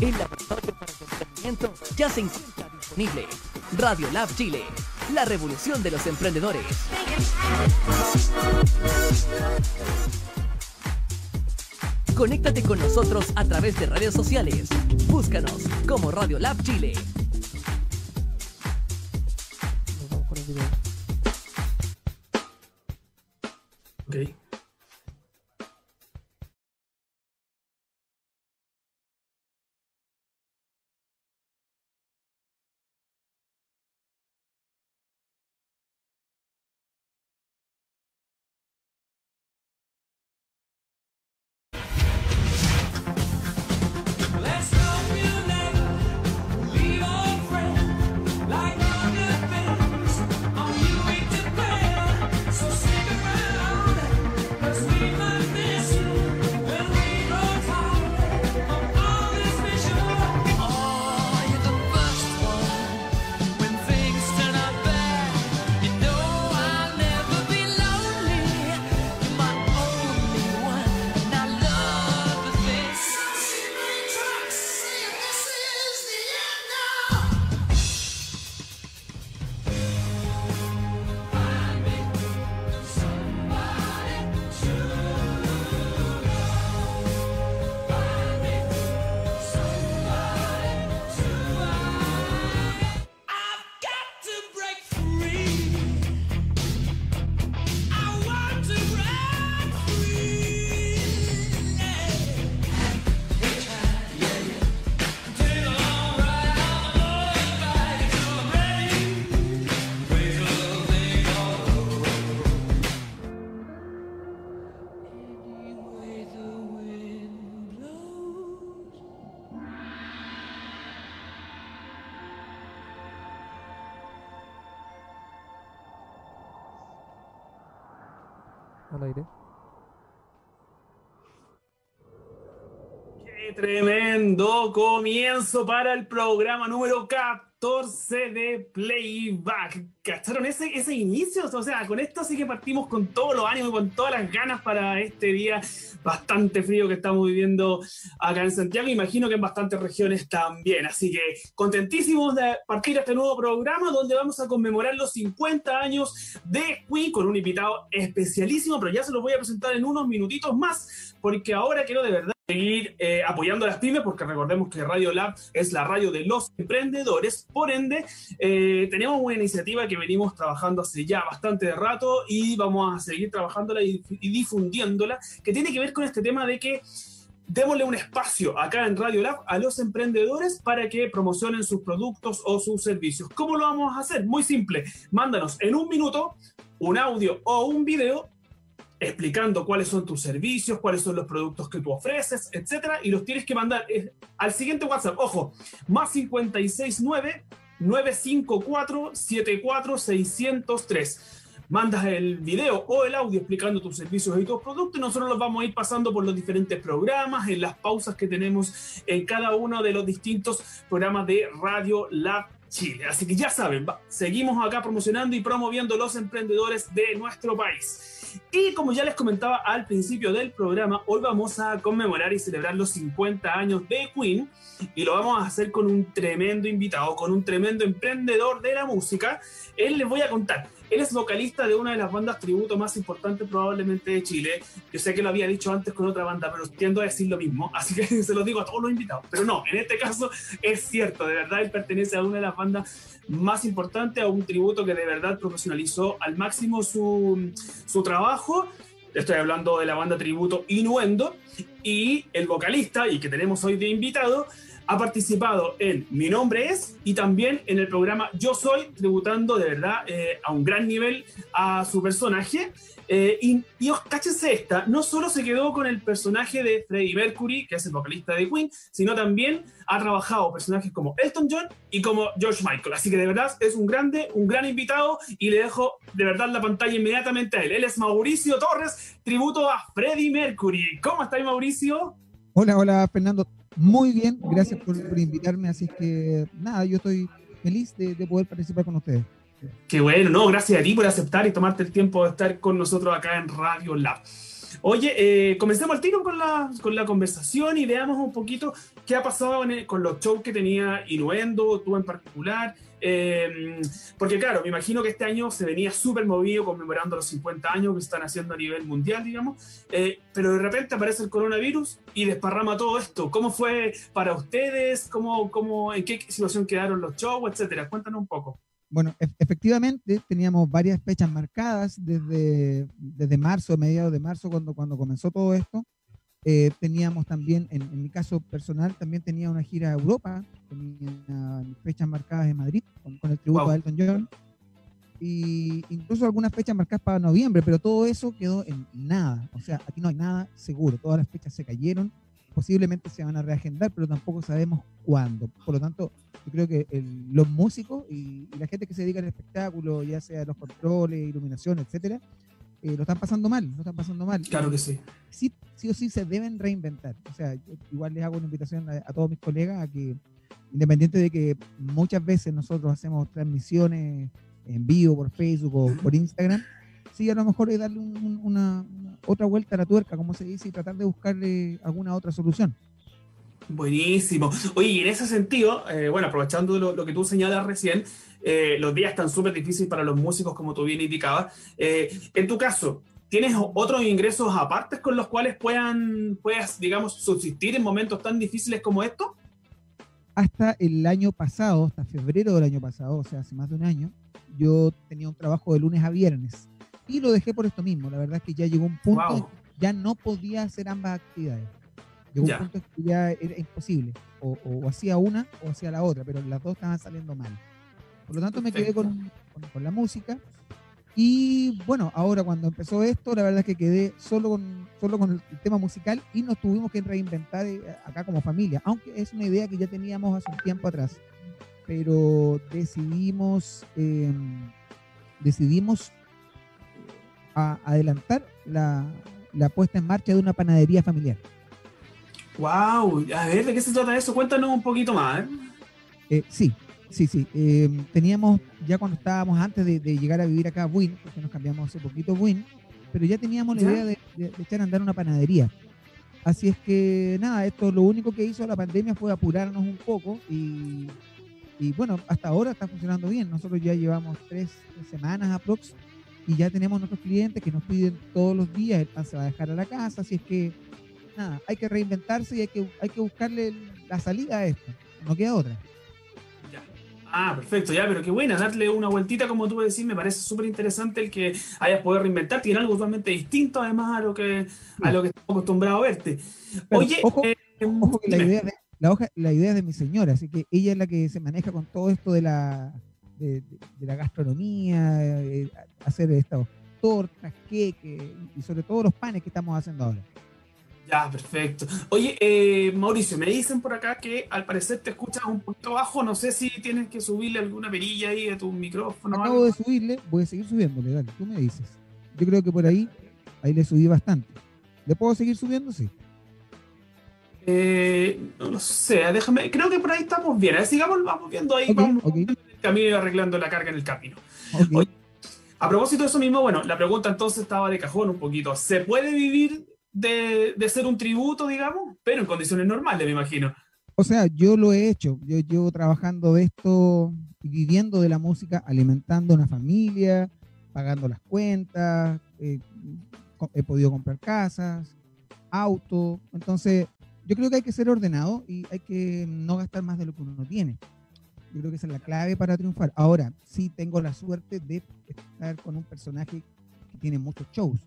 El laboratorio para el emprendimiento ya se encuentra disponible. Radio Lab Chile, la revolución de los emprendedores. Conéctate con nosotros a través de redes sociales. Búscanos como Radio Lab Chile. Al aire. Qué tremendo comienzo para el programa número 14 de Playback. ¿Cacharon ese, ese inicio? O sea, con esto sí que partimos con todos los ánimos y con todas las ganas para este día bastante frío que estamos viviendo acá en Santiago. Imagino que en bastantes regiones también. Así que contentísimos de partir este nuevo programa donde vamos a conmemorar los 50 años de Queen con un invitado especialísimo, pero ya se los voy a presentar en unos minutitos más porque ahora quiero de verdad seguir eh, apoyando a las pymes, porque recordemos que Radio Lab es la radio de los emprendedores. Por ende, eh, tenemos una iniciativa que venimos trabajando hace ya bastante rato y vamos a seguir trabajándola y, y difundiéndola, que tiene que ver con este tema de que démosle un espacio acá en Radio Lab a los emprendedores para que promocionen sus productos o sus servicios. ¿Cómo lo vamos a hacer? Muy simple. Mándanos en un minuto un audio o un video explicando cuáles son tus servicios, cuáles son los productos que tú ofreces, etcétera, y los tienes que mandar eh, al siguiente WhatsApp. Ojo, más 569 954 74603 mandas el video o el audio explicando tus servicios y tus productos y nosotros los vamos a ir pasando por los diferentes programas, en las pausas que tenemos en cada uno de los distintos programas de Radio Lab Chile. Así que ya saben, seguimos acá promocionando y promoviendo los emprendedores de nuestro país. Y como ya les comentaba al principio del programa, hoy vamos a conmemorar y celebrar los 50 años de Queen y lo vamos a hacer con un tremendo invitado, con un tremendo emprendedor de la música. Él les voy a contar. Él es vocalista de una de las bandas tributo más importantes probablemente de Chile. Yo sé que lo había dicho antes con otra banda, pero tiendo a decir lo mismo, así que se lo digo a todos los invitados. Pero no, en este caso es cierto, de verdad él pertenece a una de las bandas más importantes, a un tributo que de verdad profesionalizó al máximo su, su trabajo. Estoy hablando de la banda tributo Inuendo y el vocalista, y que tenemos hoy de invitado, ha participado en Mi Nombre Es y también en el programa Yo Soy, tributando de verdad eh, a un gran nivel a su personaje. Eh, y, os cáchense esta, no solo se quedó con el personaje de Freddie Mercury, que es el vocalista de Queen, sino también ha trabajado personajes como Elton John y como George Michael. Así que de verdad es un grande, un gran invitado y le dejo de verdad la pantalla inmediatamente a él. Él es Mauricio Torres, tributo a Freddie Mercury. ¿Cómo estáis, Mauricio? Hola, hola Fernando. Muy bien, gracias por, invitarme. Así que nada, yo estoy feliz de, de poder participar con ustedes. Qué bueno, no, gracias a ti por aceptar y tomarte el tiempo de estar con nosotros acá en Radio Lab. Oye, eh, comencemos al tiro con la, con la conversación y veamos un poquito qué ha pasado con los shows que tenía Inuendo, tú en particular. Eh, porque claro, me imagino que este año se venía súper movido conmemorando los 50 años que están haciendo a nivel mundial, digamos, eh, pero de repente aparece el coronavirus y desparrama todo esto. ¿Cómo fue para ustedes? ¿Cómo, cómo, ¿En qué situación quedaron los shows, etcétera? Cuéntanos un poco. Bueno, efectivamente teníamos varias fechas marcadas desde, desde marzo, mediados de marzo, cuando, cuando comenzó todo esto. Eh, teníamos también, en, mi caso personal, también tenía una gira a Europa, tenía fechas marcadas en Madrid con, el tributo a Elton John, y incluso algunas fechas marcadas para noviembre, pero todo eso quedó en nada. O sea, aquí no hay nada seguro, todas las fechas se cayeron, posiblemente se van a reagendar, pero tampoco sabemos cuándo. Por lo tanto, yo creo que los músicos y, y, la gente que se dedica al espectáculo, ya sea los controles, iluminación, etcétera, eh, lo están pasando mal, lo están pasando mal. Claro que sí. Sí, sí o sí se deben reinventar. O sea, igual les hago una invitación a, todos mis colegas a que, independiente de que muchas veces nosotros hacemos transmisiones en vivo por Facebook o por Instagram, sí a lo mejor es darle una, otra vuelta a la tuerca, como se dice, y tratar de buscarle alguna otra solución. Buenísimo. Oye, y en ese sentido, eh, bueno, aprovechando lo, que tú señalas recién, eh, los días están súper difíciles para los músicos, como tú bien indicabas. Eh, en tu caso, ¿tienes otros ingresos aparte con los cuales puedan, puedas, digamos, subsistir en momentos tan difíciles como estos? Hasta el año pasado, hasta febrero del año pasado, o sea, hace más de un año, yo tenía un trabajo de lunes a viernes y lo dejé por esto mismo. La verdad es que ya llegó un punto en que ya no podía hacer ambas actividades. Llegó un punto que ya era imposible. O, o hacía una o hacía la otra, pero las dos estaban saliendo mal. Por lo tanto, me quedé con, con, la música. Y bueno, ahora cuando empezó esto, la verdad es que quedé solo con, solo con el, tema musical y nos tuvimos que reinventar eh, acá como familia, aunque es una idea que ya teníamos hace un tiempo atrás. Pero decidimos, em, decidimos eh, adelantar la, la puesta en marcha de una panadería familiar. ¡Wow! A ver, ¿de qué se trata eso? Cuéntanos un poquito más. ¿eh? Eh, sí, Sí, sí. Em, teníamos, ya cuando estábamos antes de, llegar a vivir acá a Buin, porque nos cambiamos hace poquito a Buin, pero ya teníamos la idea de, echar a andar una panadería. Así es que nada, esto lo único que hizo la pandemia fue apurarnos un poco y, bueno, hasta ahora está funcionando bien. Nosotros ya llevamos tres, semanas aprox y ya tenemos nuestros clientes que nos piden todos los días, el pan se va a dejar a la casa, así es que nada, hay que reinventarse y hay que, hay que buscarle la salida a esto, no queda otra. Ah, perfecto, ya, pero qué buena, darle una vueltita, como tú decís, me parece súper interesante el que hayas podido reinventar, tiene algo totalmente distinto además a lo que, a lo que estamos acostumbrados a verte. Oye, ojo, eh, que la idea, de, la, hoja, la idea es de mi señora, así que ella es la que se maneja con todo esto de la, de, la gastronomía, eh, hacer estas tortas, queques y sobre todo los panes que estamos haciendo ahora. Ya, perfecto. Oye, eh, Mauricio, me dicen por acá que al parecer te escuchas un poquito bajo. No sé si tienes que subirle alguna perilla ahí a tu micrófono. Acabo de subirle, voy a seguir subiéndole, dale, tú me dices. Yo creo que por ahí, ahí le subí bastante. ¿Le puedo seguir subiendo? Sí. Eh, no lo sé, déjame. Creo que por ahí estamos bien. ¿eh? sigamos, vamos viendo ahí, vamos el camino arreglando la carga en el camino. a propósito de eso mismo, bueno, la pregunta entonces estaba de cajón un poquito. ¿Se puede vivir de, de, ser un tributo, digamos, pero en condiciones normales, me imagino. O sea, yo lo he hecho, yo llevo trabajando de esto, viviendo de la música, alimentando una familia, pagando las cuentas, eh, he podido comprar casas, auto, entonces yo creo que hay que ser ordenado y hay que no gastar más de lo que uno tiene. Yo creo que esa es la clave para triunfar. Ahora, sí tengo la suerte de estar con un personaje que tiene muchos shows.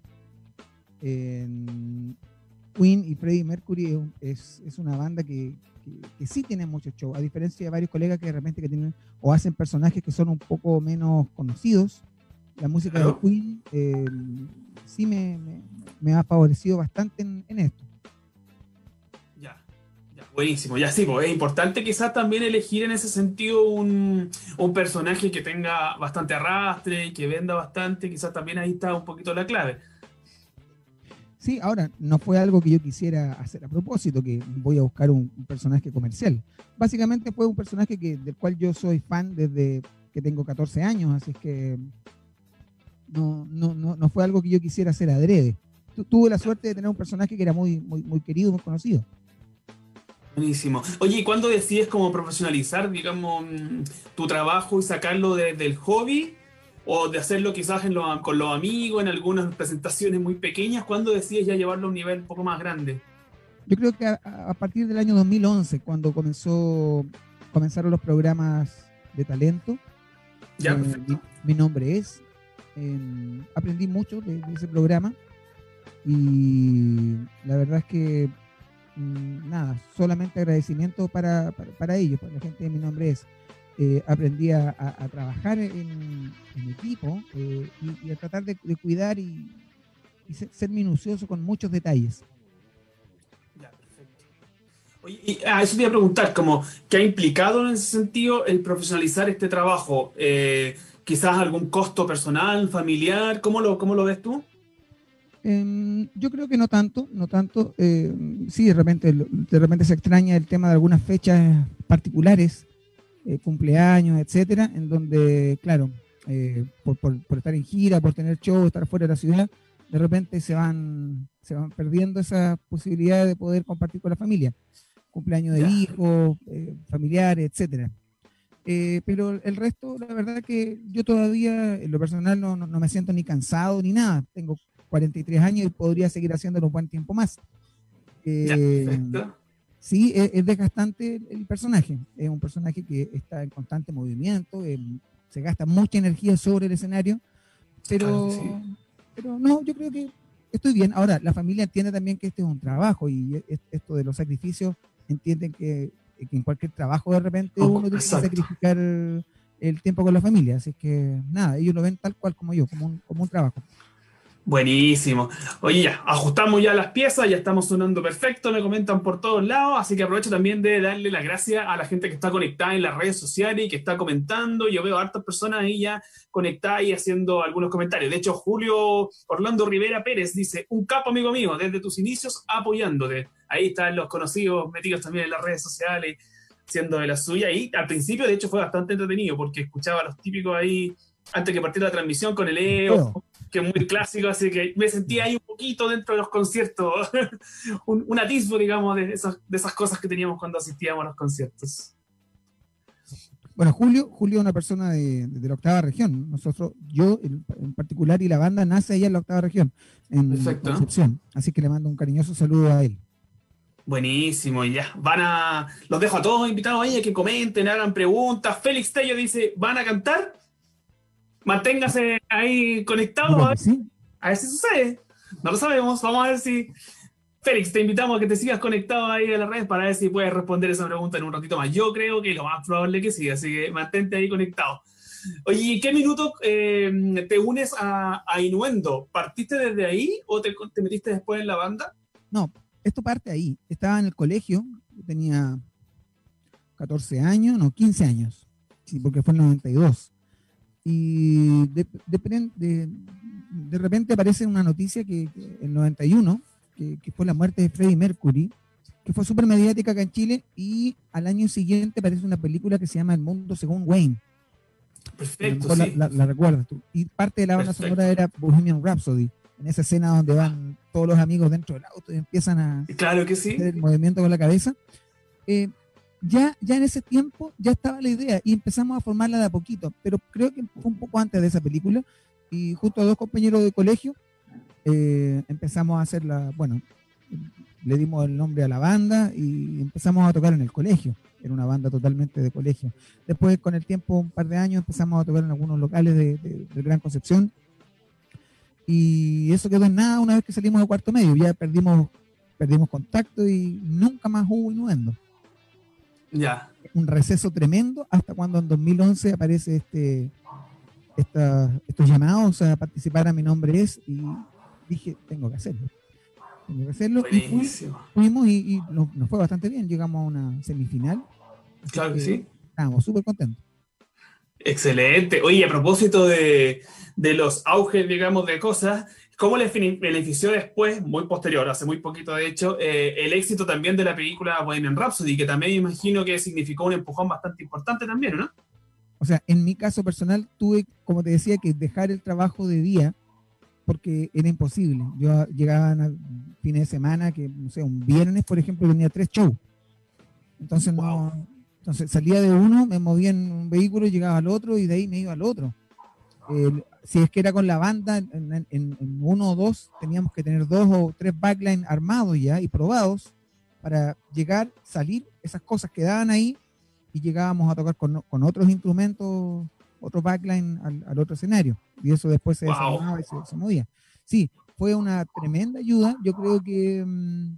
Queen y Freddie Mercury es, es, una banda que, que, sí tiene mucho show, a diferencia de varios colegas que de repente que tienen o hacen personajes que son un poco menos conocidos. La música de Queen eh, sí me, me, ha favorecido bastante en, esto. Ya, ya, buenísimo, ya sí, pues es importante quizás también elegir en ese sentido un, un personaje que tenga bastante arrastre y que venda bastante, quizás también ahí está un poquito la clave. Sí, ahora, no fue algo que yo quisiera hacer a propósito, que voy a buscar un, personaje comercial. Básicamente fue un personaje que, del cual yo soy fan desde que tengo 14 años, así es que no, no, no, no fue algo que yo quisiera hacer adrede. tuve la suerte de tener un personaje que era muy, muy, muy querido, muy conocido. Buenísimo. Oye, ¿y cuándo decides como profesionalizar, digamos, mm, tu trabajo y sacarlo del hobby? O de hacerlo quizás con los amigos, en algunas presentaciones muy pequeñas. ¿Cuándo decides ya llevarlo a un nivel un poco más grande? Yo creo que a, partir del año 2011, cuando comenzó, comenzaron los programas de talento. Ya, eh, mi, nombre es. Em, aprendí mucho de, ese programa y la verdad es que mm, nada, solamente agradecimiento para, para, ellos, para la gente de mi nombre es. Eh, aprendí a, trabajar en, equipo eh, y, a tratar de, cuidar y, ser, minucioso con muchos detalles. Ya, perfecto. Oye, y, ah, eso te iba a preguntar, como, ¿qué ha implicado en ese sentido el profesionalizar este trabajo? Eh, quizás algún costo personal, familiar, ¿cómo lo, cómo lo ves tú? Em, yo creo que no tanto, no tanto. Eh, sí, de repente, de repente se extraña el tema de algunas fechas particulares, eh, cumpleaños, etcétera, en donde, claro, eh, por, estar en gira, por tener show, estar fuera de la ciudad, de repente se van, se van perdiendo esa posibilidad de poder compartir con la familia. Cumpleaños de hijos, familiares, etcétera. pero el resto, la verdad que yo todavía, en lo personal, no, no, me siento ni cansado ni nada. Tengo 43 años y podría seguir haciéndolo un buen tiempo más. Eh, sí, es, desgastante el, personaje. Es un personaje que está en constante movimiento, eh, se gasta mucha energía sobre el escenario, pero, pero no, yo creo que estoy bien. Ahora, la familia entiende también que este es un trabajo y esto de los sacrificios, entienden que, en cualquier trabajo de repente uno tiene que sacrificar el tiempo con la familia. Así que nada, ellos lo ven tal cual como yo, como como un trabajo. Buenísimo. Oye, ya, ajustamos ya las piezas, ya estamos sonando perfecto, me comentan por todos lados, así que aprovecho también de darle las gracias a la gente que está conectada en las redes sociales y que está comentando. Yo veo a hartas personas ahí ya conectadas y haciendo algunos comentarios. De hecho, Julio Orlando Rivera Pérez dice, un capo amigo mío, desde tus inicios apoyándote. Ahí están los conocidos metidos también en las redes sociales, siendo de la suya. Y al principio, de hecho, fue bastante entretenido porque escuchaba a los típicos ahí antes que partiera la transmisión con el EO que es muy clásico, así que me sentí ahí un poquito dentro de los conciertos, un, atisbo, digamos, de esas, de esas cosas que teníamos cuando asistíamos a los conciertos. Bueno, Julio, Julio es una persona de, la octava región. Nosotros, yo en, particular y la banda nace allá en la octava región, en Perfecto. Concepción. Así que le mando un cariñoso saludo a él. Buenísimo, y ya. Van a. Los dejo a todos invitados ahí a que comenten, hagan preguntas. Félix Tello dice: ¿van a cantar? Manténgase ahí conectado. A ver, si sucede. No lo sabemos. Vamos a ver si. Félix, te invitamos a que te sigas conectado ahí a las redes para ver si puedes responder esa pregunta en un ratito más. Yo creo que lo más probable que sí, así que mantente ahí conectado. Oye, ¿qué minuto eh, te unes a, a, Inuendo? ¿Partiste desde ahí o te, te, metiste después en la banda? No, esto parte ahí. Estaba en el colegio, tenía 14 años, no, 15 años, sí, porque fue en 92. Y de, de, repente aparece una noticia que, en 91, que, fue la muerte de Freddie Mercury, que fue súper mediática acá en Chile, y al año siguiente aparece una película que se llama El Mundo según Wayne. Perfecto. La, recuerdas tú. Y parte de la banda sonora era Bohemian Rhapsody, en esa escena donde van todos los amigos dentro del auto y empiezan a claro que sí. hacer el movimiento con la cabeza. Eh, ya, ya en ese tiempo ya estaba la idea y empezamos a formarla de a poquito, pero creo que fue un poco antes de esa película y justo a dos compañeros de colegio eh, empezamos a hacerla, bueno, le dimos el nombre a la banda y empezamos a tocar en el colegio, era una banda totalmente de colegio. Después con el tiempo, un par de años, empezamos a tocar en algunos locales de, de Gran Concepción y eso quedó en nada una vez que salimos de cuarto medio, ya perdimos, perdimos contacto y nunca más hubo innuendo. Ya. Un receso tremendo hasta cuando en 2011 aparece este estos llamados a participar a mi nombre es y dije, tengo que hacerlo. Tengo que hacerlo. Y fuimos y, nos, fue bastante bien. Llegamos a una semifinal. Claro que, sí. Estábamos súper contentos. Excelente. Oye, a propósito de, de los auges, digamos, de cosas, ¿Cómo le benefició después, muy posterior, hace muy poquito de hecho, eh, el éxito también de la película Bohemian Rhapsody, que también imagino que significó un empujón bastante importante también, ¿no? O sea, en mi caso personal tuve, como te decía, que dejar el trabajo de día porque era imposible. Yo llegaba a fines de semana, que no sé, un viernes, por ejemplo, tenía tres shows. Entonces no, entonces salía de uno, me movía en un vehículo, llegaba al otro y de ahí me iba al otro. Si es que era con la banda, en, uno o dos teníamos que tener dos o tres backlines armados ya y probados para llegar, salir, esas cosas quedaban ahí y llegábamos a tocar con, otros instrumentos, otro backline al, otro escenario. Y eso después se desarmaba y se, movía. Sí, fue una tremenda ayuda. Yo creo que... Mm,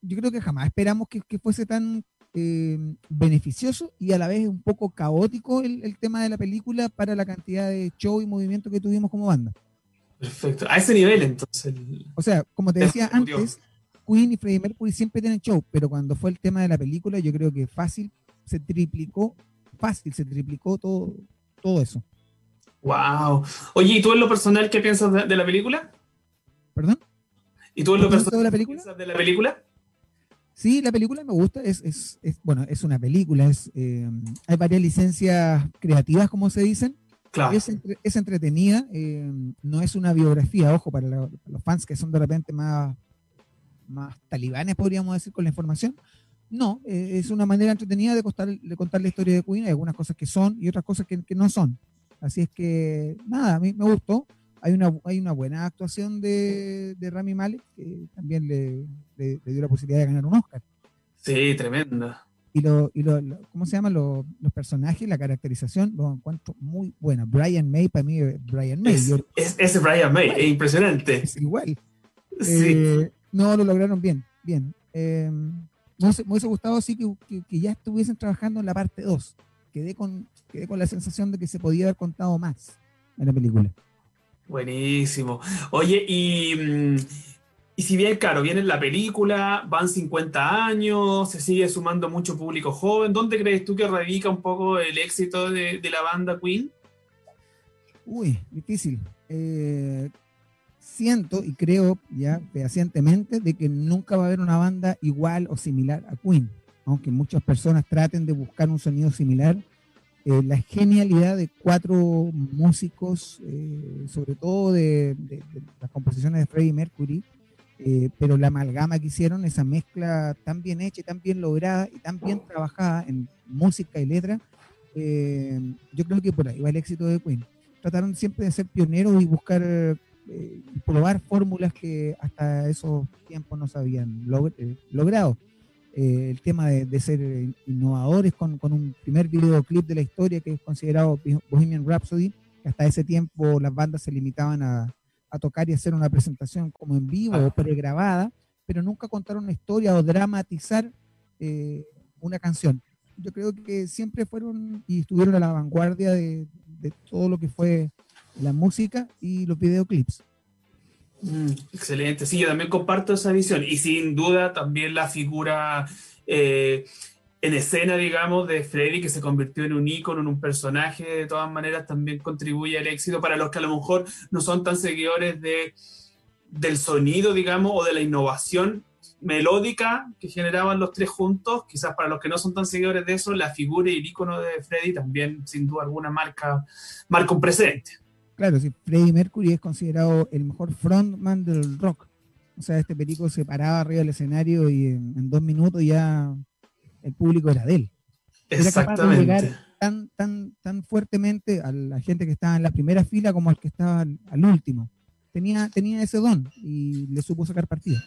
yo creo que jamás esperamos que, fuese tan eh, beneficioso y a la vez un poco caótico el, tema de la película para la cantidad de show y movimiento que tuvimos como banda. Perfecto, a ese nivel entonces. O sea, como te decía antes, Queen y Freddie Mercury siempre tienen show, pero cuando fue el tema de la película, yo creo que fácil se triplicó, fácil se triplicó todo, todo eso. Wow. Oye, ¿y tú en lo personal qué piensas de, la película? ¿Perdón? ¿Y tú en lo personal de la película? piensas de la película? Sí, la película me gusta, es, es, bueno, es una película, es, eh, hay varias licencias creativas, como se dicen. Claro. Es, es entretenida, eh, no es una biografía, ojo, para, los fans que son de repente más, más talibanes, podríamos decir, con la información. No, eh, es una manera entretenida de, de contar la historia de Queen, hay algunas cosas que son y otras cosas que, que no son. Así es que, nada, a mí me gustó hay una, hay una buena actuación de, de Rami Malek, que también le, le, dio la posibilidad de ganar un Oscar. Sí, tremenda. Y, lo, y lo, ¿cómo se llaman los, los personajes? La caracterización lo encuentro muy buena. Brian May, para mí, Brian May. Es, es, Brian May, es impresionante. Es igual. Sí. Eh, no, lo lograron bien, bien. Eh, me, hubiese, gustado sí que, que, que, ya estuviesen trabajando en la parte 2. Quedé con, quedé con la sensación de que se podía haber contado más en la película. Buenísimo. Oye, y, mm, y si bien, claro, viene la película, van 50 años, se sigue sumando mucho público joven, ¿dónde crees tú que radica un poco el éxito de, la banda Queen? Uy, difícil. Eh, siento y creo ya fehacientemente de que nunca va a haber una banda igual o similar a Queen, aunque muchas personas traten de buscar un sonido similar eh, la genialidad de cuatro músicos, eh, sobre todo de, las composiciones de Freddie Mercury, eh, pero la amalgama que hicieron, esa mezcla tan bien hecha tan bien lograda y tan bien trabajada en música y letra, yo creo que por ahí va el éxito de Queen. Trataron siempre de ser pioneros y buscar probar fórmulas que hasta esos tiempos no se habían logrado. Eh, el tema de, ser innovadores con, un primer videoclip de la historia que es considerado Bohemian Rhapsody, que hasta ese tiempo las bandas se limitaban a, tocar y hacer una presentación como en vivo o pregrabada, pero nunca contaron una historia o dramatizar eh, una canción. Yo creo que siempre fueron y estuvieron a la vanguardia de todo lo que fue la música y los videoclips. Mm, excelente, sí, yo también comparto esa visión. Y sin duda también la figura eh, en escena, digamos, de Freddy, que se convirtió en un ícono, en un personaje, de todas maneras también contribuye al éxito. Para los que a lo mejor no son tan seguidores de, del sonido, digamos, o de la innovación melódica que generaban los tres juntos, quizás para los que no son tan seguidores de eso, la figura y el ícono de Freddy también, sin duda alguna, marca, marca un presente. Claro, sí, Freddie Mercury es considerado el mejor frontman del rock. O sea, este perico se paraba arriba del escenario y en, dos minutos ya el público era de él. Exactamente. Era capaz de llegar tan, tan, tan fuertemente a la gente que estaba en la primera fila como al que estaba al, último. Tenía, tenía ese don y le supo sacar partido.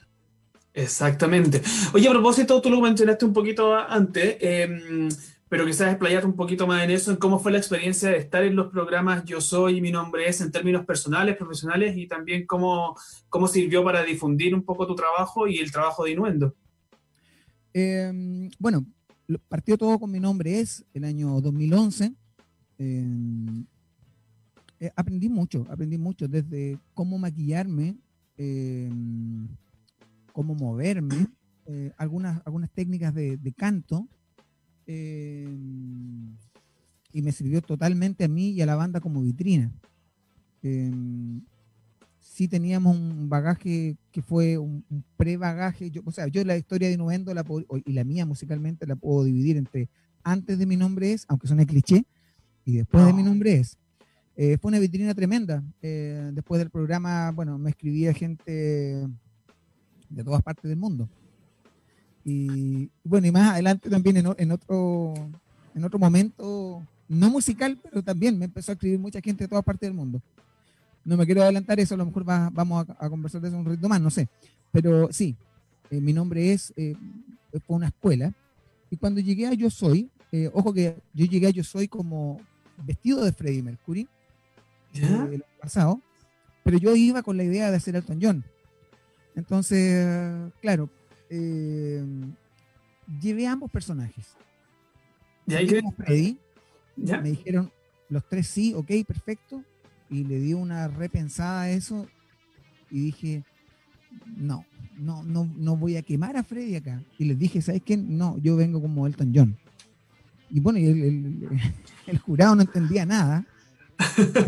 Exactamente. Oye, a propósito, tú lo mencionaste un poquito antes. Eh, pero quizás explayar un poquito más en eso, en cómo fue la experiencia de estar en los programas Yo Soy y Mi Nombre Es en términos personales, profesionales y también cómo, cómo sirvió para difundir un poco tu trabajo y el trabajo de Inuendo. Em, bueno, partió todo con Mi Nombre Es el año 2011. Em, eh, aprendí mucho, aprendí mucho desde cómo maquillarme, em, cómo moverme, eh, algunas, algunas técnicas de canto eh, y me sirvió totalmente a mí y a la banda como vitrina. Eh, sí teníamos un bagaje que fue un, pre-bagaje, o sea, yo la historia de Innovendo la y la mía musicalmente la puedo dividir entre antes de mi nombre es, aunque suene cliché, y después de mi nombre es. Eh, fue una vitrina tremenda. después del programa, bueno, me escribía gente de todas partes del mundo. Y bueno, y más adelante también en, en, otro, en otro momento, no musical, pero también me empezó a escribir mucha gente de todas partes del mundo. No me quiero adelantar eso, a lo mejor va, vamos a, conversar de eso un ritmo más, no sé. Pero sí, eh, mi nombre es, eh, fue una escuela. Y cuando llegué a Yo Soy, eh, ojo que yo llegué a Yo Soy como vestido de Freddie Mercury, ¿Ya? el pasado, pero yo iba con la idea de hacer Elton John. Entonces, claro, eh, llevé ambos personajes. ¿Y ahí Freddy, me dijeron los tres sí, ok, perfecto, y le di una repensada a eso y dije, no, no, no, no voy a quemar a Freddy acá. Y les dije, ¿sabes qué? No, yo vengo como Elton John. Y bueno, el, el jurado no entendía nada.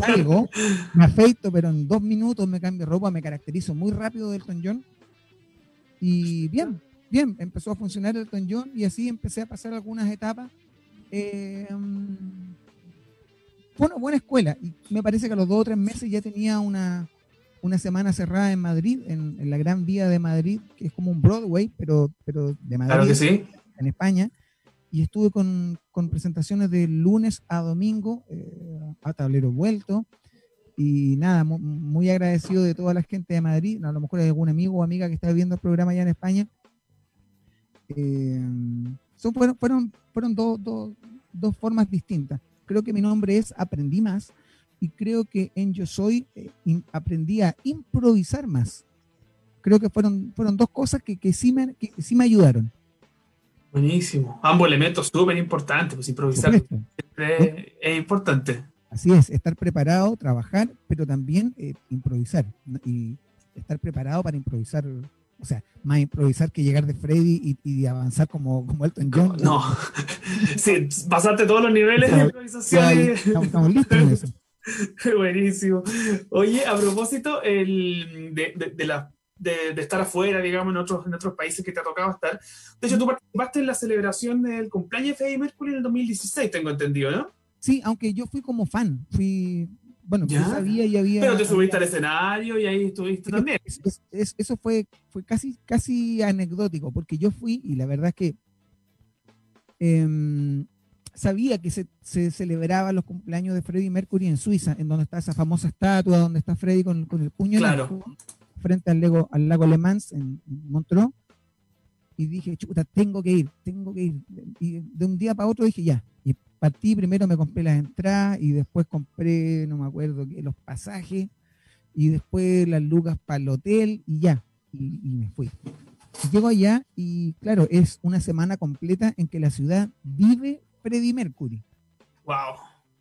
Salgo, me afeito, pero en dos minutos me cambio ropa, me caracterizo muy rápido de Elton John. Y bien, bien, empezó a funcionar Elton John y así empecé a pasar algunas etapas. Eh, fue una buena escuela y me parece que a los dos o tres meses ya tenía una, una semana cerrada en Madrid, en, la Gran Vía de Madrid, que es como un Broadway, pero, pero de Madrid, en España y estuve con, con, presentaciones de lunes a domingo eh, a tablero vuelto. Y nada, muy, agradecido de toda la gente de Madrid. A lo mejor hay algún amigo o amiga que está viendo el programa allá en España. Eh, son, fueron fueron, fueron dos, dos, dos formas distintas. Creo que mi nombre es Aprendí Más y creo que en Yo Soy eh, aprendí a improvisar más. Creo que fueron, fueron dos cosas que, que, sí me, que sí me ayudaron. Buenísimo. Ambos elementos súper importantes, pues improvisar siempre es importante. Así es, estar preparado, trabajar, pero también eh, improvisar. Y estar preparado para improvisar, o sea, más improvisar que llegar de Freddy y, avanzar como, como Elton John. No, sí, pasarte todos los niveles de improvisación. estamos, listos en eso. Buenísimo. Oye, a propósito el, de, de, de la de, estar afuera, digamos, en otros, en otros países que te ha tocado estar. De hecho, tú participaste en la celebración del cumpleaños de Freddie Mercury en el 2016, tengo entendido, ¿no? Sí, aunque yo fui como fan, fui, bueno, yo sabía y había... Pero te subiste al escenario y ahí estuviste también. eso fue, fue casi, casi anecdótico, porque yo fui y la verdad es que em, sabía que se, se celebraban los cumpleaños de Freddie Mercury en Suiza, en donde está esa famosa estatua, donde está Freddie con, con el puño claro frente al, lago, al lago Le Mans en, Montreux y dije, chuta, tengo que ir, tengo que ir. Y de un día para otro dije, ya. Y partí, primero me compré las entradas y después compré, no me acuerdo, qué, los pasajes y después las lucas para el hotel y ya. Y, me fui. llego allá y claro, es una semana completa en que la ciudad vive Freddie Mercury. Wow.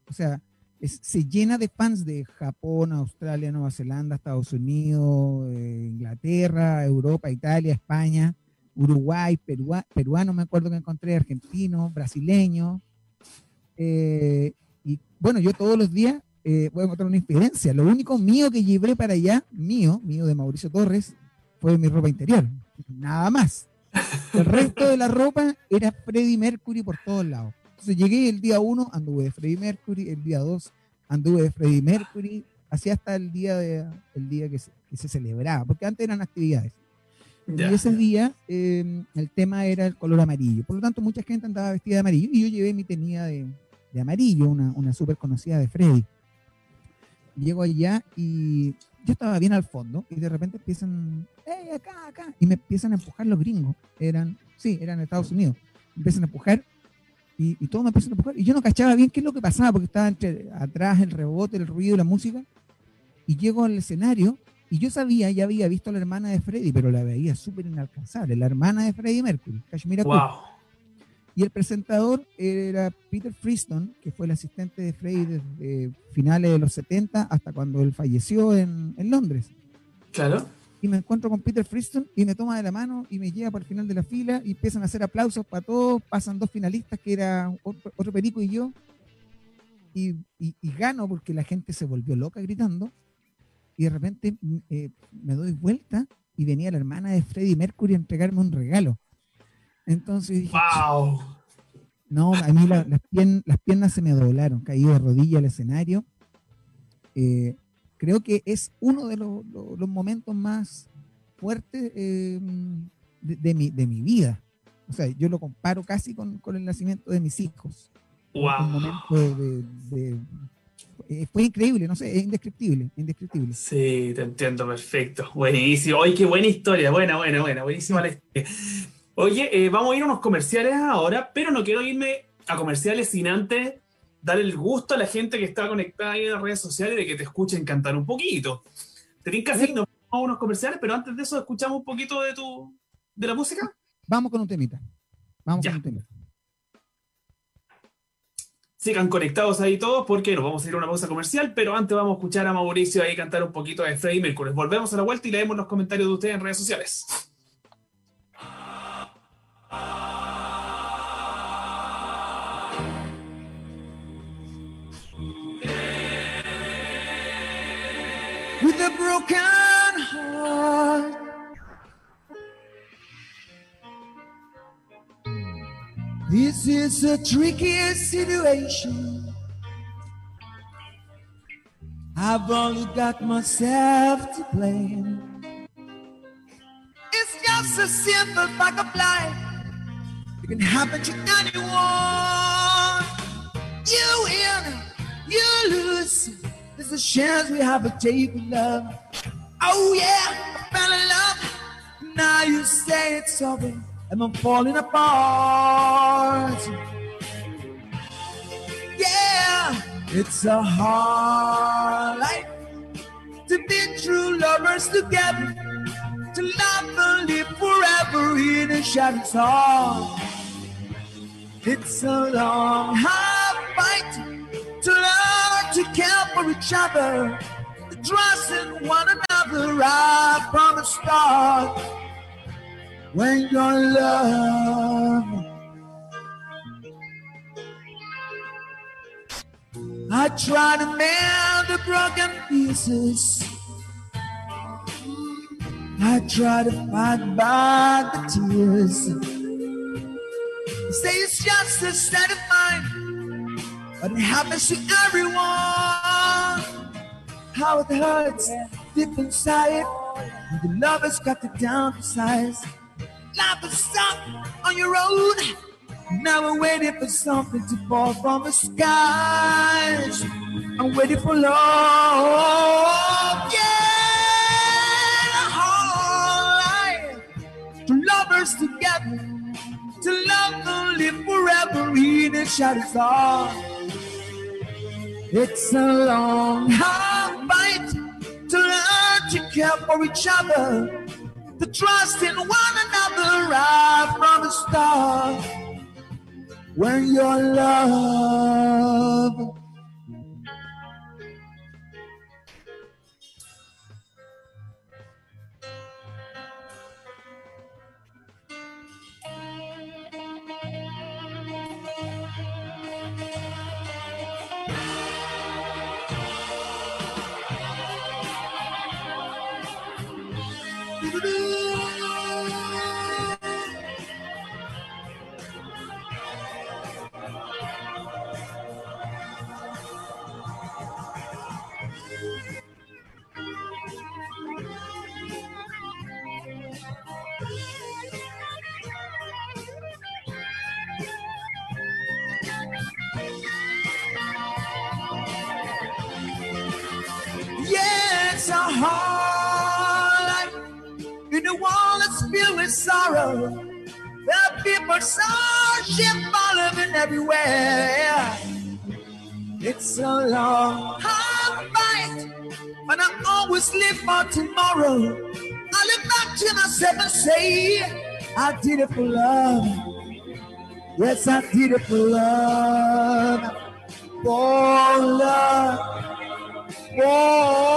O sea, se llena de fans de Japón, Australia, Nueva Zelanda, Estados Unidos, eh, Inglaterra, Europa, Italia, España, Uruguay, Perú, peruano, me acuerdo que encontré, argentino, brasileño. Eh, y bueno, yo todos los días eh, voy a encontrar una infidencia. Lo único mío que llevé para allá, mío, mío de Mauricio Torres, fue mi ropa interior. Nada más. El resto de la ropa era Freddie Mercury por todos lados. Entonces llegué el día 1, anduve de Freddie Mercury, el día 2 anduve de Freddie Mercury, así hasta el día, de, el día que, se, celebraba, porque antes eran actividades. Y ese día em, el tema era el color amarillo. Por lo tanto, mucha gente andaba vestida de amarillo y yo llevé mi tenida de, de amarillo, una, una súper conocida de Freddy. Llego allá y yo estaba bien al fondo y de repente empiezan, ¡hey, acá, acá! Y me empiezan a empujar los gringos. Eran, sí, eran Estados Unidos. Empiezan a empujar y, y todo me empezó a empujar. Y yo no cachaba bien qué es lo que pasaba, porque estaba entre atrás el rebote, el ruido la música. Y llego al escenario y yo sabía, ya había visto a la hermana de Freddy, pero la veía súper inalcanzable, la hermana de Freddy Mercury, Kashmira wow. Y el presentador era Peter Freeston, que fue el asistente de Freddy desde finales de los 70 hasta cuando él falleció en, en Londres. Claro y me encuentro con Peter Freeston y me toma de la mano y me lleva por el final de la fila y empiezan a hacer aplausos para todos, pasan dos finalistas que era otro, perico y yo y, gano porque la gente se volvió loca gritando y de repente eh, me doy vuelta y venía la hermana de Freddie Mercury a entregarme un regalo. Entonces dije, wow. no, a mí las, piernas, se me doblaron, caí de rodilla al escenario. Eh, creo que es uno de los, momentos más fuertes eh, de, mi, de mi vida. o sea, yo lo comparo casi con, con el nacimiento de mis hijos. Wow. Un momento de, de- eh, fue increíble, no sé, es indescriptible, indescriptible. Sí, te entiendo, perfecto. Buenísimo. Oye, qué buena historia. Buena, buena, buena. Buenísima la historia. Oye, eh, vamos a ir a unos comerciales ahora, pero no quiero irme a comerciales sin antes dar el gusto a la gente que está conectada ahí en las redes sociales de que te escuchen cantar un poquito. Te tienen casi nos vamos a unos comerciales, pero antes de eso escuchamos un poquito de tu de la música. Vamos con un temita. Vamos Ya. con un temita. Sigan conectados ahí todos porque nos vamos a ir a una pausa comercial, pero antes vamos a escuchar a Mauricio ahí cantar un poquito de Freddie Mercury. Volvemos a la vuelta y leemos los comentarios de ustedes en redes sociales. With a broken heart. This is a tricky situation. I've only got myself to blame. It's just a simple fact of life. It can happen to anyone. You win, you lose. There's a chance we have a take with love. Oh yeah, I fell in love. Now you say it's over, and I'm falling apart. Yeah, it's a hard life to be true lovers together, to love and live forever in a shadow's heart. It's a long, hard fight to learn to care for each other, to trust in one another right from the start. When you're love, I try to mend the broken pieces. I try to fight back the tears. Say it's just a state of mind, but it happens to everyone. How it hurts deep inside, the love got to downsize. Life is stuck on your own. Now we're waiting for something to fall from the skies. I'm waiting for love. Yeah, lovers together, to love and live forever in a shadow's heart. It's a long, hard fight to learn to care for each other, to trust in one another right from the start. When your love Life in a world that's filled with sorrow. Are people searching for loving everywhere. It's a long, hard fight, but I always live for tomorrow. I look back to myself and say, I did it for love. Yes, I did it for love. For love. Whoa.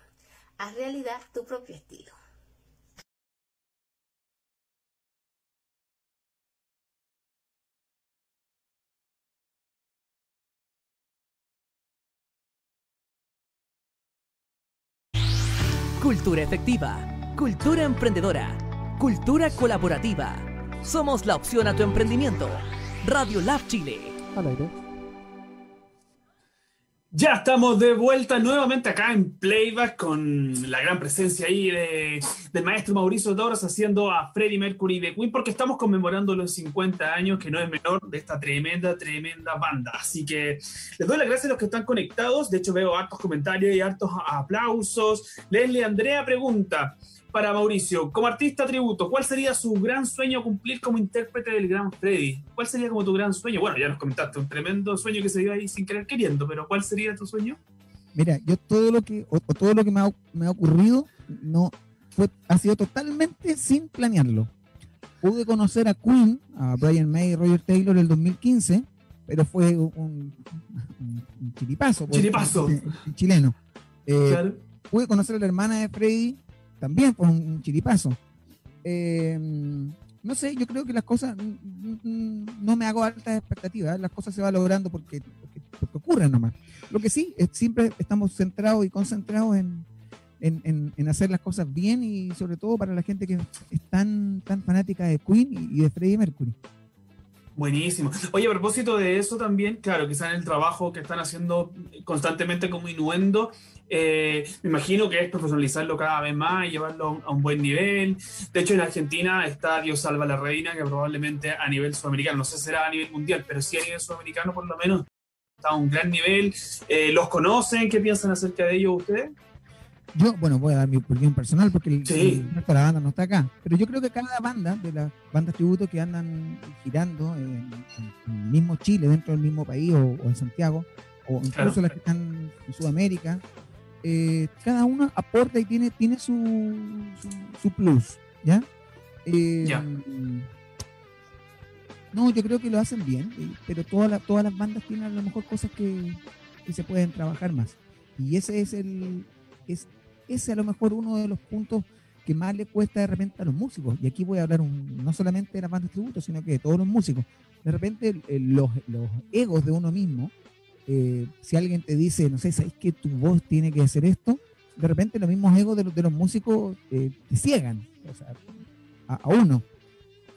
Haz realidad tu propio estilo. Cultura efectiva, cultura emprendedora, cultura colaborativa. Somos la opción a tu emprendimiento. Radio Lab Chile. Ya estamos de vuelta nuevamente acá en Playback con la gran presencia ahí de, del maestro Mauricio Doros haciendo a Freddie Mercury de Queen porque estamos conmemorando los 50 años, que no es menor, de esta tremenda, tremenda banda. Así que les doy las gracias a los que están conectados. De hecho veo hartos comentarios y hartos aplausos. Leslie Andrea pregunta, para Mauricio, como artista tributo, ¿cuál sería su gran sueño cumplir como intérprete del gran Freddy? ¿Cuál sería como tu gran sueño? Bueno, ya nos comentaste, un tremendo sueño que se dio ahí sin querer queriendo, pero ¿cuál sería tu sueño? Mira, yo todo lo que, o, todo lo que me ha, me ha, ocurrido no fue, ha sido totalmente sin planearlo. Pude conocer a Queen, a Brian May y Roger Taylor en el 2015, pero fue un, un, chiripazo. Pues, chiripazo. chileno. Eh, Pude conocer a la hermana de Freddy también fue un chiripazo. Eh, no sé, yo creo que las cosas, no me hago altas expectativas, las cosas se van logrando porque, porque, ocurren nomás. Lo que sí, es, siempre estamos centrados y concentrados en, en, hacer las cosas bien y sobre todo para la gente que es tan, tan fanática de Queen y de Freddie Mercury. Buenísimo. Oye, a propósito de eso también, claro, quizás en el trabajo que están haciendo constantemente como Inuendo, eh, me imagino que es profesionalizarlo cada vez más y llevarlo a un buen nivel. De hecho, en Argentina está Dios Salva la Reina, que probablemente a nivel sudamericano, no sé si será a nivel mundial, pero sí a nivel sudamericano por lo menos está a un gran nivel. Eh, ¿Los conocen? ¿Qué piensan acerca de ellos ustedes? Yo, bueno, voy a dar mi opinión personal porque el, la banda no está acá, pero yo creo que cada banda de las bandas tributo que andan girando en, el mismo Chile, dentro del mismo país o, en Santiago, o incluso las que están en Sudamérica, eh, cada uno aporta y tiene, tiene su, su, plus, ¿ya? Eh, no, yo creo que lo hacen bien, eh, pero todas, todas las bandas tienen a lo mejor cosas que, que se pueden trabajar más. Y ese es el, es ese a lo mejor uno de los puntos que más le cuesta de repente a los músicos. Y aquí voy a hablar no solamente de las bandas tributo, sino que de todos los músicos. De repente los, egos de uno mismo, eh, si alguien te dice, no sé, ¿sabes que tu voz tiene que hacer esto? De repente los mismos egos de los, de los músicos eh, te ciegan a, uno.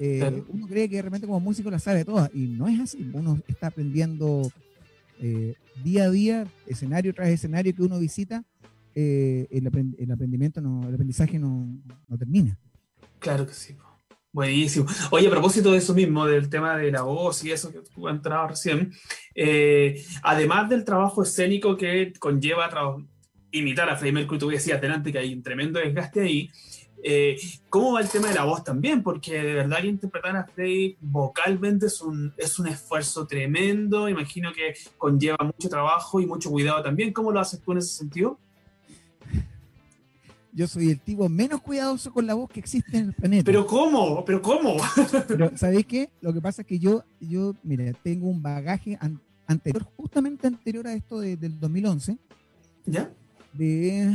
Eh, uno cree que de repente como músico la sabe todas y no es así. Uno está aprendiendo día a día, escenario tras escenario que uno visita, eh, el, aprendizaje no, termina. Claro que sí. Buenísimo. Oye, a propósito de eso mismo, del tema de la voz y eso que tú has entrado recién, eh, además del trabajo escénico que conlleva imitar a Freddie Mercury, tú decías delante que hay un tremendo desgaste ahí, eh, ¿Cómo va el tema de la voz también? Porque de verdad que interpretar a Freddie vocalmente es un, es un esfuerzo tremendo, imagino que conlleva mucho trabajo y mucho cuidado también. ¿Cómo lo haces tú en ese sentido? Yo soy el tipo menos cuidadoso con la voz que existe en el planeta. ¿Pero cómo? ¿Pero cómo? Pero, ¿sabéis qué? Lo que pasa es que yo, yo mira, tengo un bagaje anterior, justamente anterior a esto del 2011. ¿Ya? de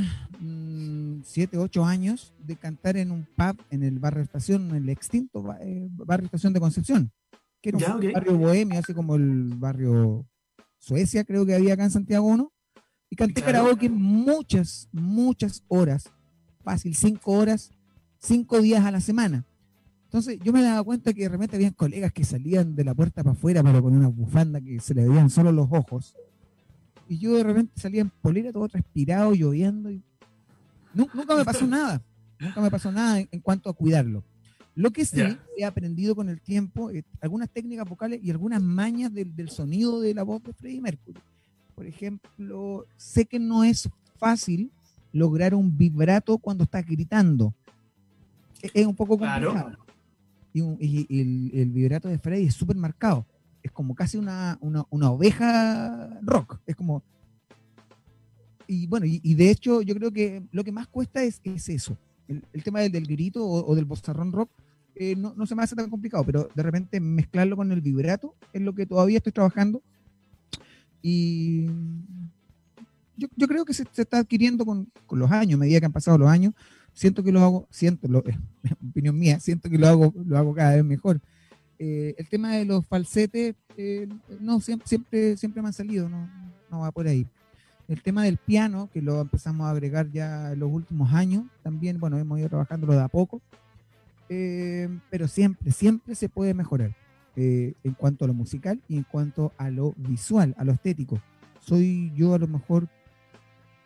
7, mm, 8 años de cantar en un pub en el barrio Estación, en el extinto eh, barrio Estación de Concepción, que era un barrio bohemio, así como el barrio Suecia, creo que había acá en Santiago ¿no? Y canté karaoke muchas, muchas horas, fácil, 5 horas, 5 días a la semana. Entonces yo me daba cuenta que de repente había colegas que salían de la puerta para afuera, pero con una bufanda que se le veían solo los ojos y yo de repente salía en polera, todo transpirado, lloviendo. Y... Nunca me pasó nada. Nunca me pasó nada en, cuanto a cuidarlo. Lo que sí he aprendido con el tiempo, eh, algunas técnicas vocales y algunas mañas del, sonido de la voz de Freddie Mercury. Por ejemplo, sé que no es fácil lograr un vibrato cuando estás gritando. E, es, un poco complicado. Y, el, el, vibrato de Freddie es súper marcado es como casi una, oveja rock. Es como. Y bueno, y, de hecho, yo creo que lo que más cuesta es, es eso. El, tema del, grito o, del bozarrón rock eh, no, se me hace tan complicado, pero de repente mezclarlo con el vibrato es lo que todavía estoy trabajando. Y yo, creo que se, está adquiriendo con, los años, a medida que han pasado los años. Siento que lo hago, siento, lo, opinión mía, siento que lo hago, lo hago cada vez mejor. Eh, el tema de los falsetes, eh, no, siempre, siempre, me han salido, no, no va por ahí. El tema del piano, que lo empezamos a agregar ya en los últimos años, también, bueno, hemos ido trabajándolo de a poco, eh, pero siempre, siempre se puede mejorar en cuanto a lo musical y en cuanto a lo visual, a lo estético. Soy yo a lo mejor,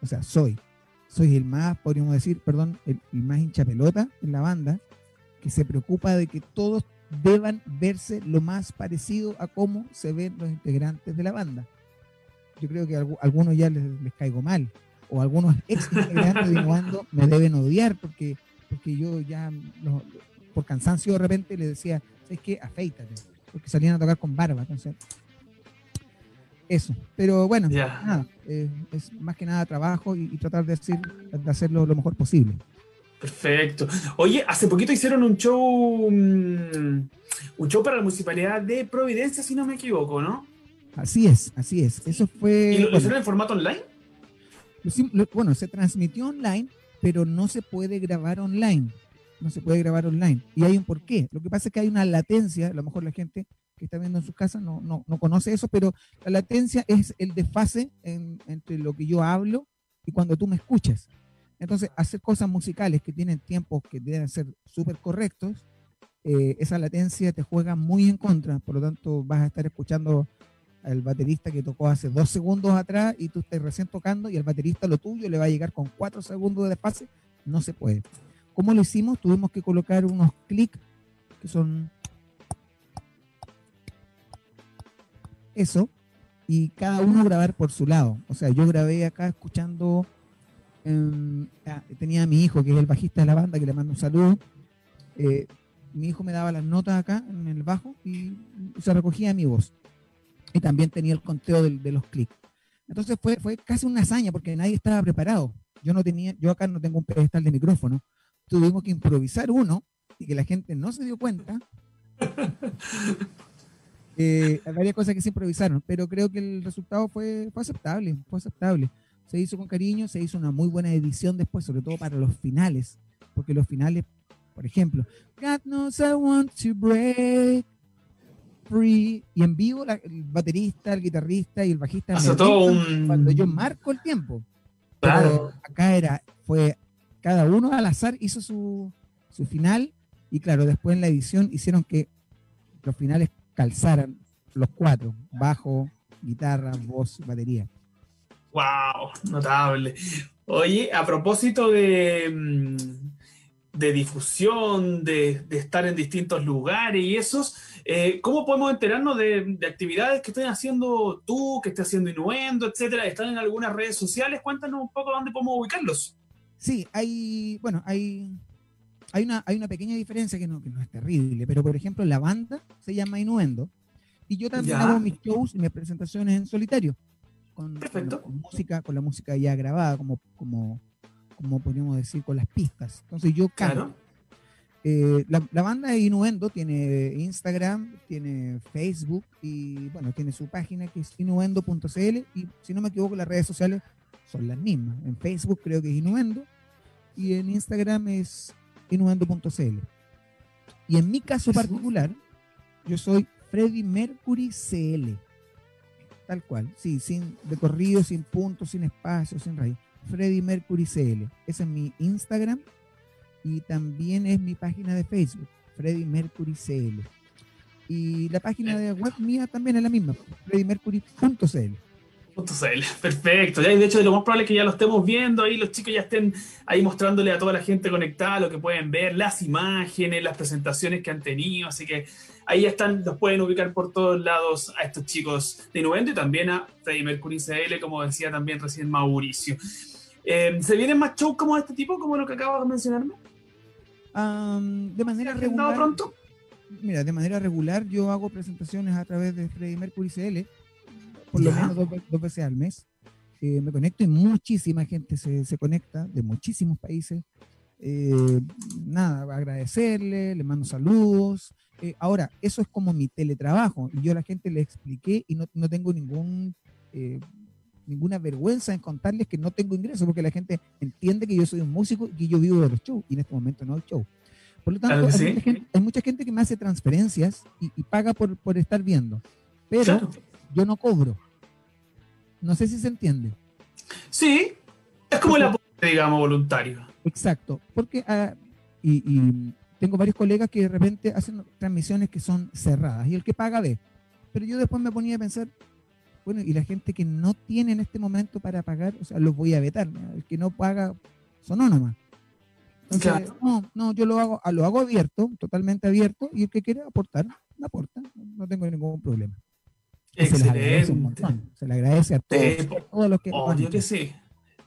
o sea, soy, soy el más, podríamos decir, perdón, el, más hincha pelota en la banda, que se preocupa de que todos deban verse lo más parecido a cómo se ven los integrantes de la banda. Yo creo que a algunos ya les, caigo mal, o algunos ex integrantes de me deben odiar porque, porque yo ya, por cansancio de repente les decía, ¿sabes qué? Afeítate, porque salían a tocar con barba, entonces eso. Pero bueno, nada, eh, es más que nada trabajo y, tratar de, hacer, de hacerlo lo mejor posible. Perfecto. Oye, hace poquito hicieron un show, mm, un show para la municipalidad de Providencia, si no me equivoco, ¿no? Así es, así es. Eso fue. ¿Y lo, hicieron en formato online? Bueno, se transmitió online, pero no se puede grabar online. No se puede grabar online. Y hay un porqué. Lo que pasa es que hay una latencia, a lo mejor la gente que está viendo en su casa no, no, no conoce eso, pero la latencia es el desfase entre lo que yo hablo y cuando tú me escuchas. Entonces, hacer cosas musicales que tienen tiempos que deben ser súper correctos, eh, esa latencia te juega muy en contra. Por lo tanto, vas a estar escuchando al baterista que tocó hace dos segundos atrás y tú estás recién tocando y el baterista lo tuyo le va a llegar con cuatro segundos de desfase. No se puede. ¿Cómo lo hicimos? Tuvimos que colocar unos clics que son eso y cada uno grabar por su lado. O sea, yo grabé acá escuchando Em, ah, tenía a mi hijo, que es el bajista de la banda, que le mando un saludo. Eh, mi hijo me daba las notas acá en el bajo y se recogía mi voz. Y también tenía el conteo de, los clics. Entonces fue, fue casi una hazaña porque nadie estaba preparado. Yo no tenía, yo acá no tengo un pedestal de micrófono. Tuvimos que improvisar uno y que la gente no se dio cuenta. eh, varias cosas que se improvisaron, pero creo que el resultado fue, fue aceptable, fue aceptable se hizo con cariño, se hizo una muy buena edición después, sobre todo para los finales, porque los finales, por ejemplo, God knows I want to break free, y en vivo el baterista, el guitarrista y el bajista, cuando yo marco el tiempo. Claro. acá era, fue cada uno al azar hizo su, su final, y claro, después en la edición hicieron que los finales calzaran los cuatro, bajo, guitarra, voz, batería. ¡Wow! Notable. Oye, a propósito de, mm, de difusión, de, estar en distintos lugares y esos, eh, ¿cómo podemos enterarnos de, actividades que estén haciendo tú, que esté haciendo Inuendo, etcétera? ¿Están en algunas redes sociales? Cuéntanos un poco dónde podemos ubicarlos. Sí, hay, bueno, hay, hay, una, hay una pequeña diferencia que no, que no es terrible, pero por ejemplo, la banda se llama Inuendo y yo también hago mis shows y mis presentaciones en solitario. Con, con, música, con la música ya grabada, como, como, como podríamos decir, con las pistas. Entonces yo canto. Eh, la, banda de Inuendo tiene Instagram, tiene Facebook y bueno, tiene su página que es inuendo.cl y si no me equivoco las redes sociales son las mismas. En Facebook creo que es Inuendo y en Instagram es inuendo.cl. Y en mi caso particular, yo soy Freddy Mercury CL. Tal cual, sí, sin recorrido, sin puntos, sin espacio, sin raíz. Freddy Mercury CL. Ese es mi Instagram y también es mi página de Facebook, Freddy Mercury CL. Y la página de web mía también es la misma, freddymercury.cl. Perfecto. Ya, de hecho, lo más probable es que ya lo estemos viendo ahí, los chicos ya estén ahí mostrándole a toda la gente conectada lo que pueden ver, las imágenes, las presentaciones que han tenido. Así que ahí están, los pueden ubicar por todos lados a estos chicos de Nuvendo y también a Freddy Mercury CL, como decía también recién Mauricio. Eh, ¿Se vienen más shows como este tipo, como lo que acabas de mencionarme? de manera regular. pronto? Mira, de manera regular yo hago presentaciones a través de Freddy Mercury CL por lo menos dos, veces al mes. Eh, me conecto y muchísima gente se, se conecta de muchísimos países. Eh, nada, agradecerle, le mando saludos. Eh, ahora, eso es como mi teletrabajo. Y yo a la gente le expliqué y no, no tengo ningún, ninguna vergüenza en contarles que no tengo ingresos, porque la gente entiende que yo soy un músico y que yo vivo de los shows. Y en este momento no hay show. Por lo tanto, hay, mucha gente, que me hace transferencias y, paga por, por, estar viendo. Pero yo no cobro. No sé si se entiende. Sí, es como el aporte, digamos, voluntario. Exacto, porque ah, y, tengo varios colegas que de repente hacen transmisiones que son cerradas y el que paga ve. Pero yo después me ponía a pensar, bueno, y la gente que no tiene en este momento para pagar, o sea, los voy a vetar. El que no paga, son nomás. Entonces, no, no, yo lo hago, lo hago abierto, totalmente abierto, y el que quiere aportar, aporta, no tengo ningún problema. Excelente. Se le agradece, a todos, los que. Obvio que sí.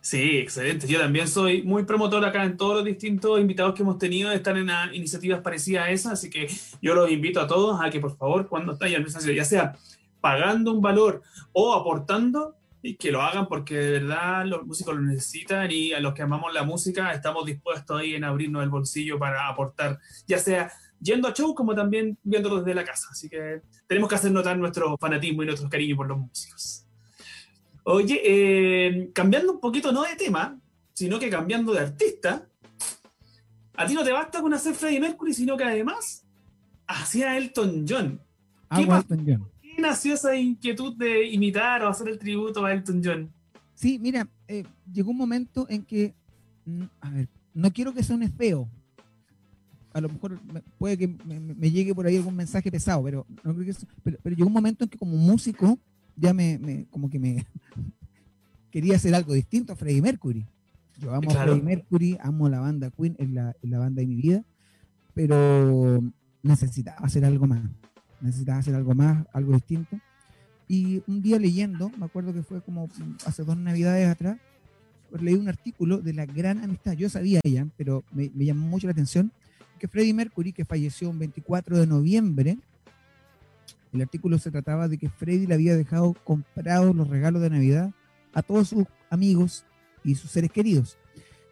Sí, excelente. Yo también soy muy promotor acá en todos los distintos invitados que hemos tenido, están en iniciativas parecidas a esa, así que yo los invito a todos a que por favor, cuando estén ya sea pagando un valor o aportando, y que lo hagan porque de verdad los músicos lo necesitan y a los que amamos la música estamos dispuestos ahí en abrirnos el bolsillo para aportar, ya sea yendo a show como también viéndolo desde la casa. Así que tenemos que hacer notar nuestro fanatismo y nuestro cariño por los músicos. Oye, eh, cambiando un poquito no de tema, sino que cambiando de artista, a ti no te basta con hacer Freddie Mercury, sino que además hacía Elton John. ¿Qué, Elton John. ¿Qué nació esa inquietud de imitar o hacer el tributo a Elton John? Sí, mira, eh, llegó un momento en que, mm, a ver, no quiero que suene feo, a lo mejor puede que me, llegue por ahí algún mensaje pesado, pero, no creo que pero, llegó un momento en que como músico ya me, como que me quería hacer algo distinto a Freddie Mercury. Yo amo a Freddie Mercury, amo la banda Queen, es la, la banda de mi vida, pero necesitaba hacer algo más, necesitaba hacer algo más, algo distinto. Y un día leyendo, me acuerdo que fue como hace dos navidades atrás, leí un artículo de la gran amistad. Yo sabía ella, pero me, me llamó mucho la atención que Freddie Mercury, que falleció un 24 de noviembre, el artículo se trataba de que Freddie le había dejado comprados los regalos de Navidad a todos sus amigos y sus seres queridos.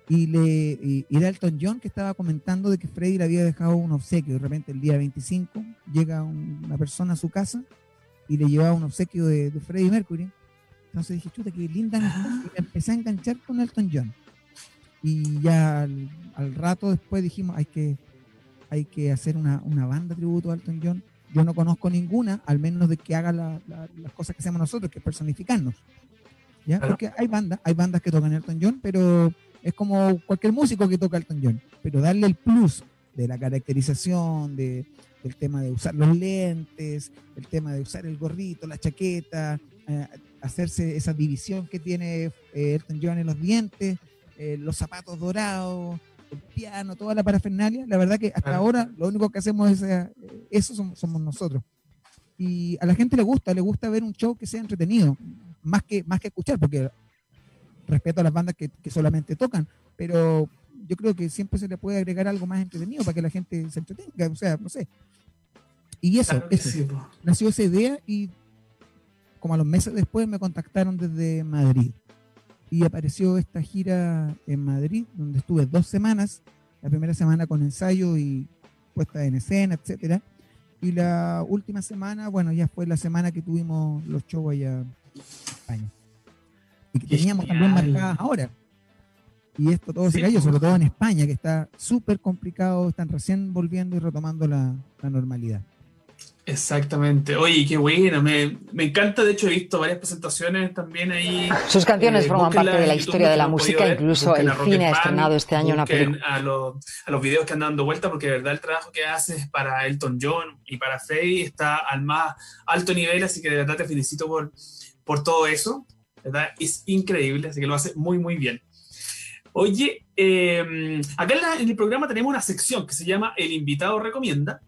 Y, le, era Elton John que estaba comentando de que Freddie le había dejado un obsequio. De repente el día 25 llega una persona a su casa y le llevaba un obsequio de, de Freddie Mercury. Entonces dije, chuta, qué linda. Y me empecé a enganchar con Elton John. Y ya al rato después dijimos, hay que, hay que hacer una, una banda tributo a Elton John. Yo no conozco ninguna, al menos de que haga las cosas que hacemos nosotros, que es personificarnos. ¿ya? Porque hay bandas, hay bandas que tocan Elton John, pero es como cualquier músico que toca Elton John. Pero darle el plus de la caracterización, de, del tema de usar los lentes, el tema de usar el gorrito, la chaqueta, eh, hacerse esa división que tiene eh, Elton John en los dientes, eh, los zapatos dorados, piano, toda la parafernalia. La verdad que hasta ahora lo único que hacemos es eh, eso somos, nosotros. Y a la gente le gusta, le gusta ver un show que sea entretenido, más que, más que escuchar, porque respeto a las bandas que, solamente tocan, pero yo creo que siempre se le puede agregar algo más entretenido para que la gente se entretenga, o sea, no sé. Y eso, eso nació esa idea y como a los meses después me contactaron desde Madrid y apareció esta gira en Madrid, donde estuve dos semanas, la primera semana con ensayo y puesta en escena, etcétera, y la última semana, bueno, ya fue la semana que tuvimos los shows allá en España. Y que teníamos también marcadas ahora. Y esto todo se cayó, sobre todo en España, que está súper complicado, están recién volviendo y retomando la normalidad. Exactamente. Oye, qué bueno. Me, me, encanta. De hecho, he visto varias presentaciones también ahí. Sus canciones eh, forman parte de la historia de la música. Incluso el cine ha estrenado este año una película. A los, a los videos que andan dando vuelta, porque de verdad el trabajo que haces para Elton John y para Faye está al más alto nivel. Así que de verdad te felicito por, por todo eso. ¿verdad? Es increíble. Así que lo hace muy, muy bien. Oye, eh, acá en el programa tenemos una sección que se llama El invitado recomienda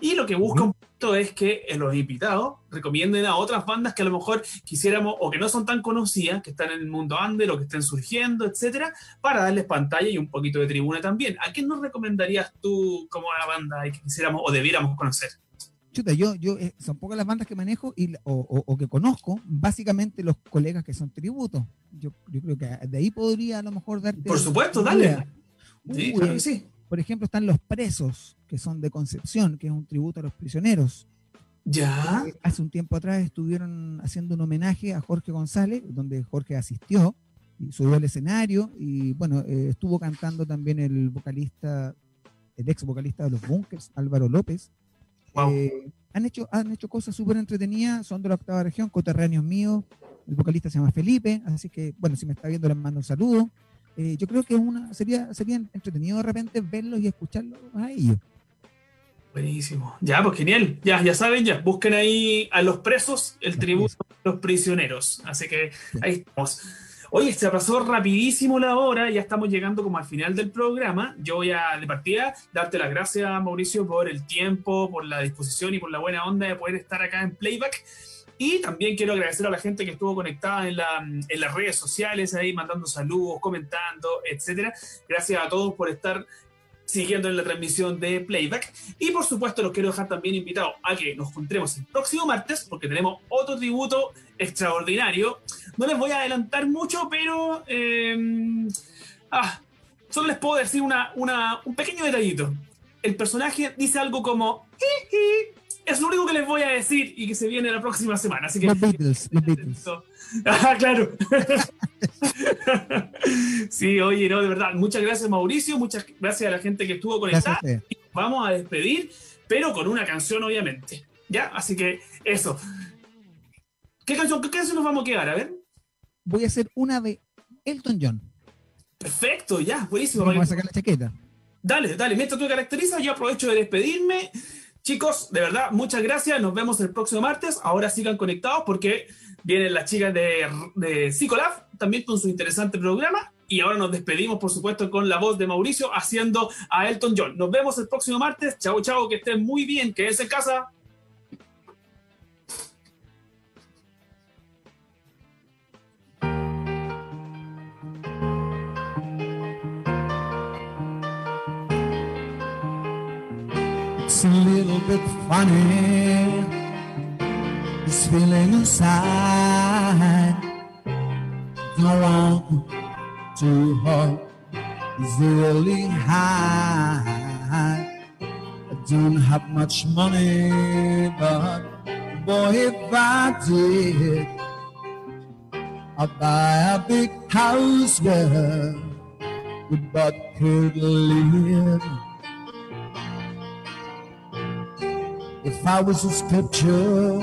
y lo que busca un poquito es que los invitados recomienden a otras bandas que a lo mejor quisiéramos o que no son tan conocidas, que están en el mundo under o que estén surgiendo, etcétera, para darles pantalla y un poquito de tribuna también. ¿A quién nos recomendarías tú como una banda que quisiéramos o debiéramos conocer? Chuta, yo, yo eh, son pocas las bandas que manejo y, o, que conozco, básicamente los colegas que son tributos. Yo, yo creo que de ahí podría a lo mejor darte. Por supuesto, dale. Sí, claro que sí. Por ejemplo, están Los Presos, que son de Concepción, que es un tributo a los prisioneros. Ya. Eh, hace un tiempo atrás estuvieron haciendo un homenaje a Jorge González, donde Jorge asistió y subió al escenario y bueno, eh, estuvo cantando también el vocalista, el ex vocalista de los Bunkers, Álvaro López. Eh, han, hecho, han hecho cosas súper entretenidas, son de la octava región, coterráneos míos, el vocalista se llama Felipe, así que bueno, si me está viendo les mando un saludo. Eh, yo creo que una, sería, sería entretenido de repente verlos y escucharlos a ellos. Buenísimo. Ya, pues genial. Ya, ya saben, ya busquen ahí a los presos, el tributo a los prisioneros. Así que ahí estamos. Oye, se pasó rapidísimo la hora, ya estamos llegando como al final del programa. Yo voy a, de partida, darte las gracias, Mauricio, por el tiempo, por la disposición y por la buena onda de poder estar acá en Playback. Y también quiero agradecer a la gente que estuvo conectada en, la, en las redes sociales, ahí mandando saludos, comentando, etcétera. Gracias a todos por estar siguiendo en la transmisión de Playback. Y por supuesto, los quiero dejar también invitados a que nos encontremos el próximo martes, porque tenemos otro tributo extraordinario. No les voy a adelantar mucho, pero eh, ah, solo les puedo decir una, una, un pequeño detallito. El personaje dice algo como es lo único que les voy a decir y que se viene la próxima semana. Así que, los Beatles, los Beatles. Ah, claro. sí, oye, no, de verdad, muchas gracias Mauricio, muchas gracias a la gente que estuvo conectada. Vamos a despedir, pero con una canción, obviamente. ¿Ya? Así que eso. ¿Qué canción, qué canción nos vamos a quedar? A ver. Voy a hacer una de Elton John. Perfecto, ya, buenísimo. Vamos a sacar la chaqueta. Dale, dale, mientras tú caracterizas, yo aprovecho de despedirme. Chicos, de verdad, muchas gracias. Nos vemos el próximo martes. Ahora sigan conectados porque vienen las chicas de, de también con su interesante programa. Y ahora nos despedimos, por supuesto, con la voz de Mauricio haciendo a Elton John. Nos vemos el próximo martes. Chao, chao, que estén muy bien, quédense en casa. A little bit funny. This feeling inside. The one to heart is really high. I don't have much money, but boy, if I did, I'd buy a big house where we both could live. If I was a sculpture.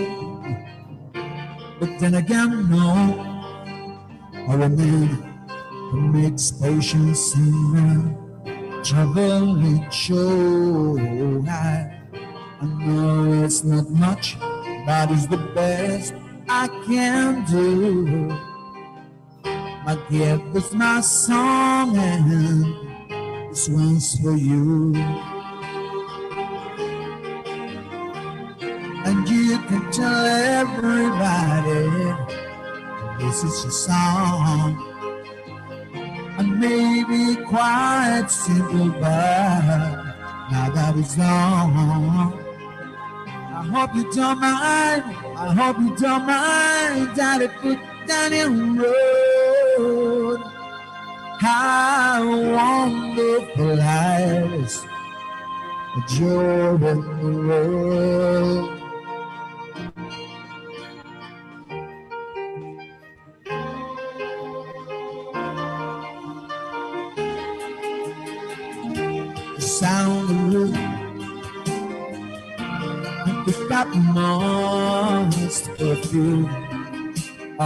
But then again, no, or a man who makes potions in a traveling show. I, I know it's not much, but it's the best I can do. My gift is my song, and this one's for you. This a song. And maybe quite simple, but now that it's gone. I hope you don't mind. I hope you don't mind that it put down in road. How wonderful life is. A joy in the world.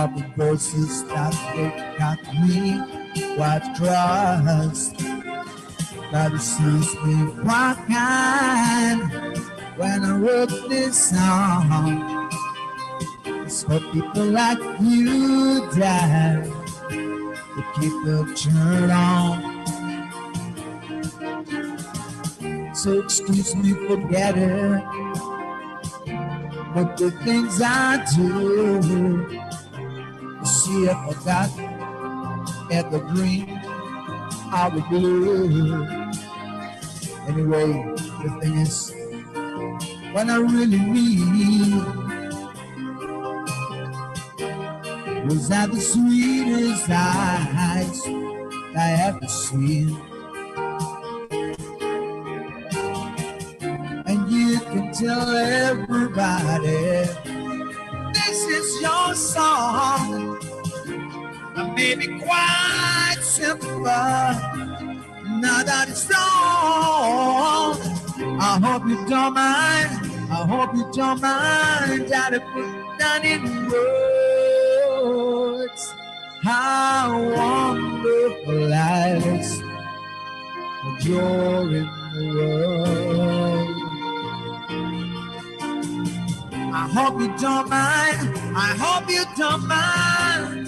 Of the voices that they got me crossed. But it seems me kind when I wrote this song. It's for people like you, Dad, to keep the turn on. So excuse me for getting but the things I do, see, if I got evergreen, I would blue. Anyway, the thing is, what I really need was that the sweetest eyes I ever seen. And you can tell may be quite simple, now that it's done. I hope you don't mind. I hope you don't mind that I put down in words how wonderful life is. You're in the world. I hope you don't mind. I hope you don't mind